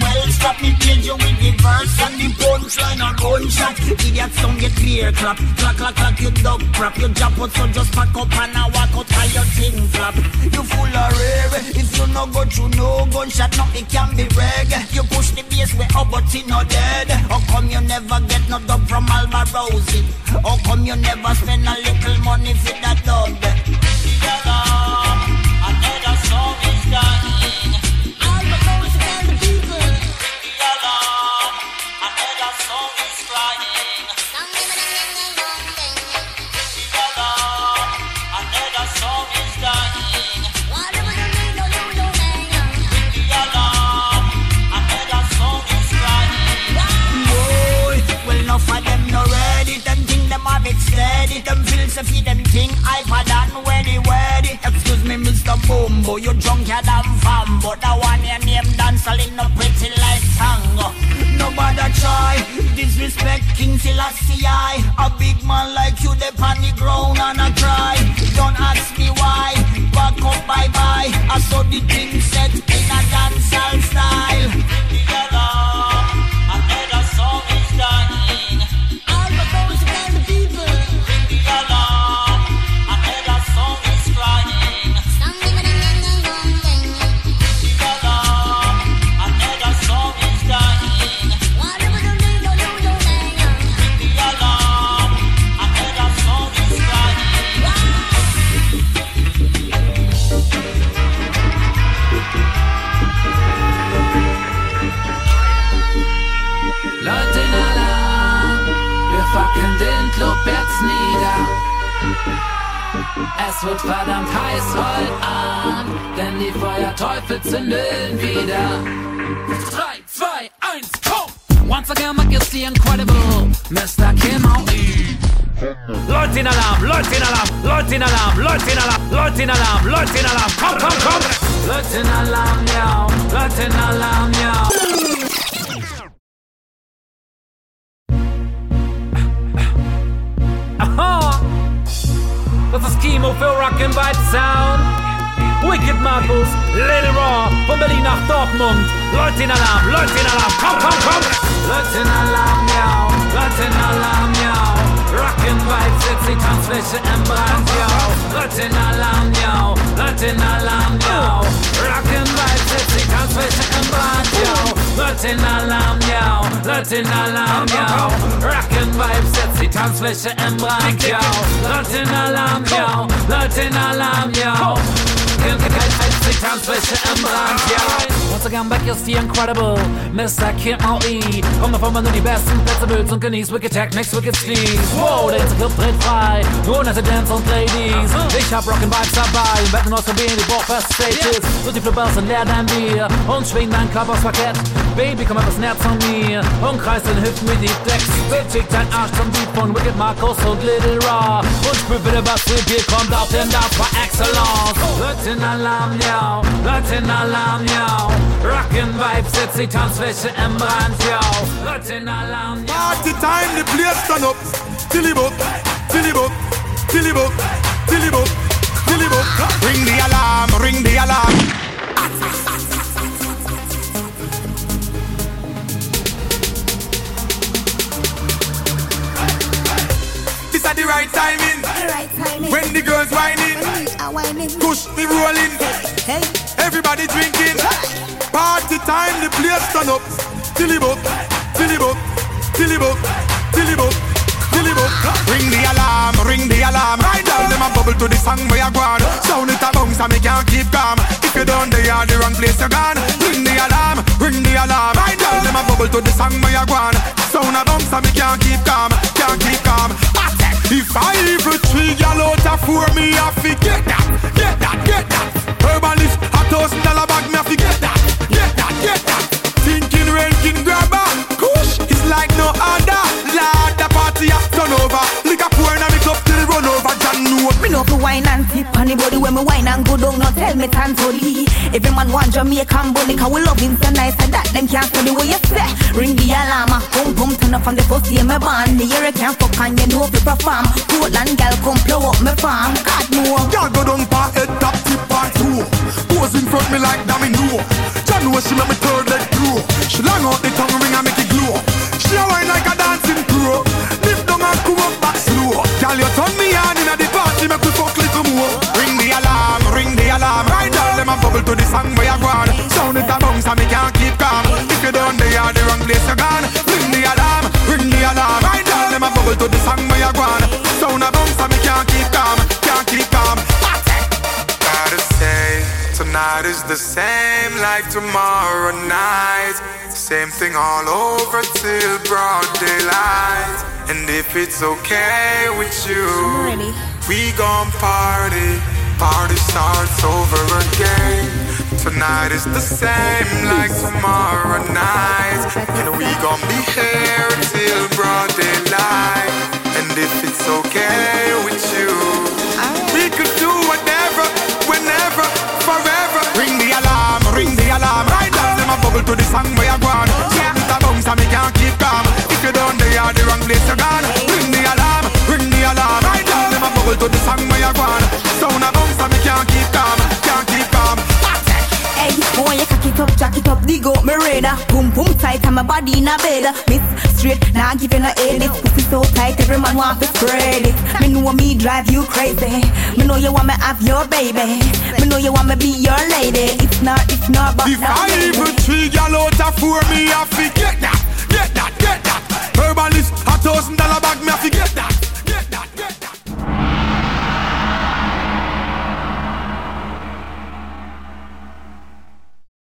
well. Stop me changing you with the verse and the punchline or gunshot. idiot, don't get clear clap. Clack, clack, clack, you dog crap. You jump out, so just pack up and I walk out of your thing flap. You full of rare. If you no go to no gunshot, nothing can be reg. You push the bass, way up, but you no dead. How come you never get no dub from Alma Rosie? How come you never spend a little money for that dub? So feed them thing hyper than ready, ready. Excuse me, Mr. Bumbo, you drunker than Fambo. That Es wird verdammt heiß heute Abend, denn die Feuerteufel zündeln wieder. 3, 2, 1, komm! Once again, Mike is the incredible Mr. Kim O.E. Leute in Alarm, Leute in Alarm, Leute in Alarm, Leute in Alarm, Leute in Alarm, Leute in Alarm, komm, komm, komm! Leute in Alarm, ja, Leute in Alarm, ja. Das ist Kimo für Rockin' Vibe Sound. Wicked Markus, Lil Raw, von Berlin nach Dortmund. Leute in Alarm, Leute in Alarm, komm, komm, komm! Leute in Alarm, ja, Leute in Alarm, ja. Rockin' Vibes, jetzt die Tanzfläche im Brand, ja. Leute in Alarm, ja, Leute in Alarm, ja. Rockin' Vibes, jetzt die Tanzfläche im Brand, ja. Leute in Alarm, ja, Leute in Alarm, ja. Rockin' Vibes, jetzt die Tanzfläche im Brand, ja. Leute in Alarm, Tanzfläche im Brand, ja. Once again, back is the incredible Mr. Kim O.E. Komm davon, wenn du die besten Plätze willst und genießt Wicked Technics, Wicked Sleeves. Wow, der ganze Club dreht frei. Nur nette Dance und Ladies. Ich hab Rockin' Vibes dabei. Im Betten ausprobieren, die Bockfest Stages. Und die Flippers und leer dein Bier. Und schwing dein Körper aufs Parkett. Baby, komm etwas näher zu mir. Und kreis den Hüften wie die Decks. Beweg dein Arsch zum Beat von Wicked Marcos und Little Raw. Pöbel über Phobie kommt auf den Dach par excellence. Leute in Alarm, yo. Leute in Alarm, yo. Rockin' Vibes, setzt die Tanzfläche im Brand, yo. Leute in Alarm, yo. Mark die Time, die Blitz dann up. Tillibut, Tillibut, Tillibut, Tillibut, Tillibut. Ring die Alarm, ring die Alarm. This is the right timing. When the girls whining, whining. push me rolling. Hey. Everybody drinking. Party time, the place turn up. Tilly book, tilly book, tilly book, tilly book, tilly book. Ring the alarm, ring the alarm. Right down them a bubble to the song where you gone. Sound it a bounce and me can't keep calm. If you don't, they are the wrong place you gone. Ring the alarm, ring the alarm. Right down them a bubble to the song where you gone. Sound a bounce and me can't keep calm, out me I forget wine and tip on the body when me wine and go down. Now tell me tan to. Every man want Jamaican bunny, cause we love him so nice and that them can't study what you say. Ring the alarm, ah, boom boom turn up from the first day me born. The year I can't fuck and you know fi perform. Portland gal come blow up me farm. God know. Y'all go down pa head top tip part two. Pose in front me like domino. John know she make me third leg glow. She long out the tongue ring and make song where you gone. Sound it a bounce and me can't keep calm. If you don't, they are the wrong place you gone. Ring the alarm, ring the alarm. Right now, them a bubble to the song where you gone. Sound a bounce and me can't keep calm, can't keep calm. Gotta say, tonight is the same like tomorrow night. Same thing all over till broad daylight. And if it's okay with you, we gon' party. Party starts over again. Tonight is the same like tomorrow night. And we gon' be here till broad daylight. And if it's okay with you, we could do whatever, whenever, forever. Ring the alarm, ring the alarm. Right now, them a bubble to the song where you gone. Yeah, it's a bounce up, me radar. Boom, boom, tight, and my body in a bed. Miss straight, now nah, give you no head. This pussy so tight, every man want to spread it. Me know me drive you crazy. Me know you want me have your baby. Me know you want me be your lady. It's not, it's not, but If I even three gal out of four, me have to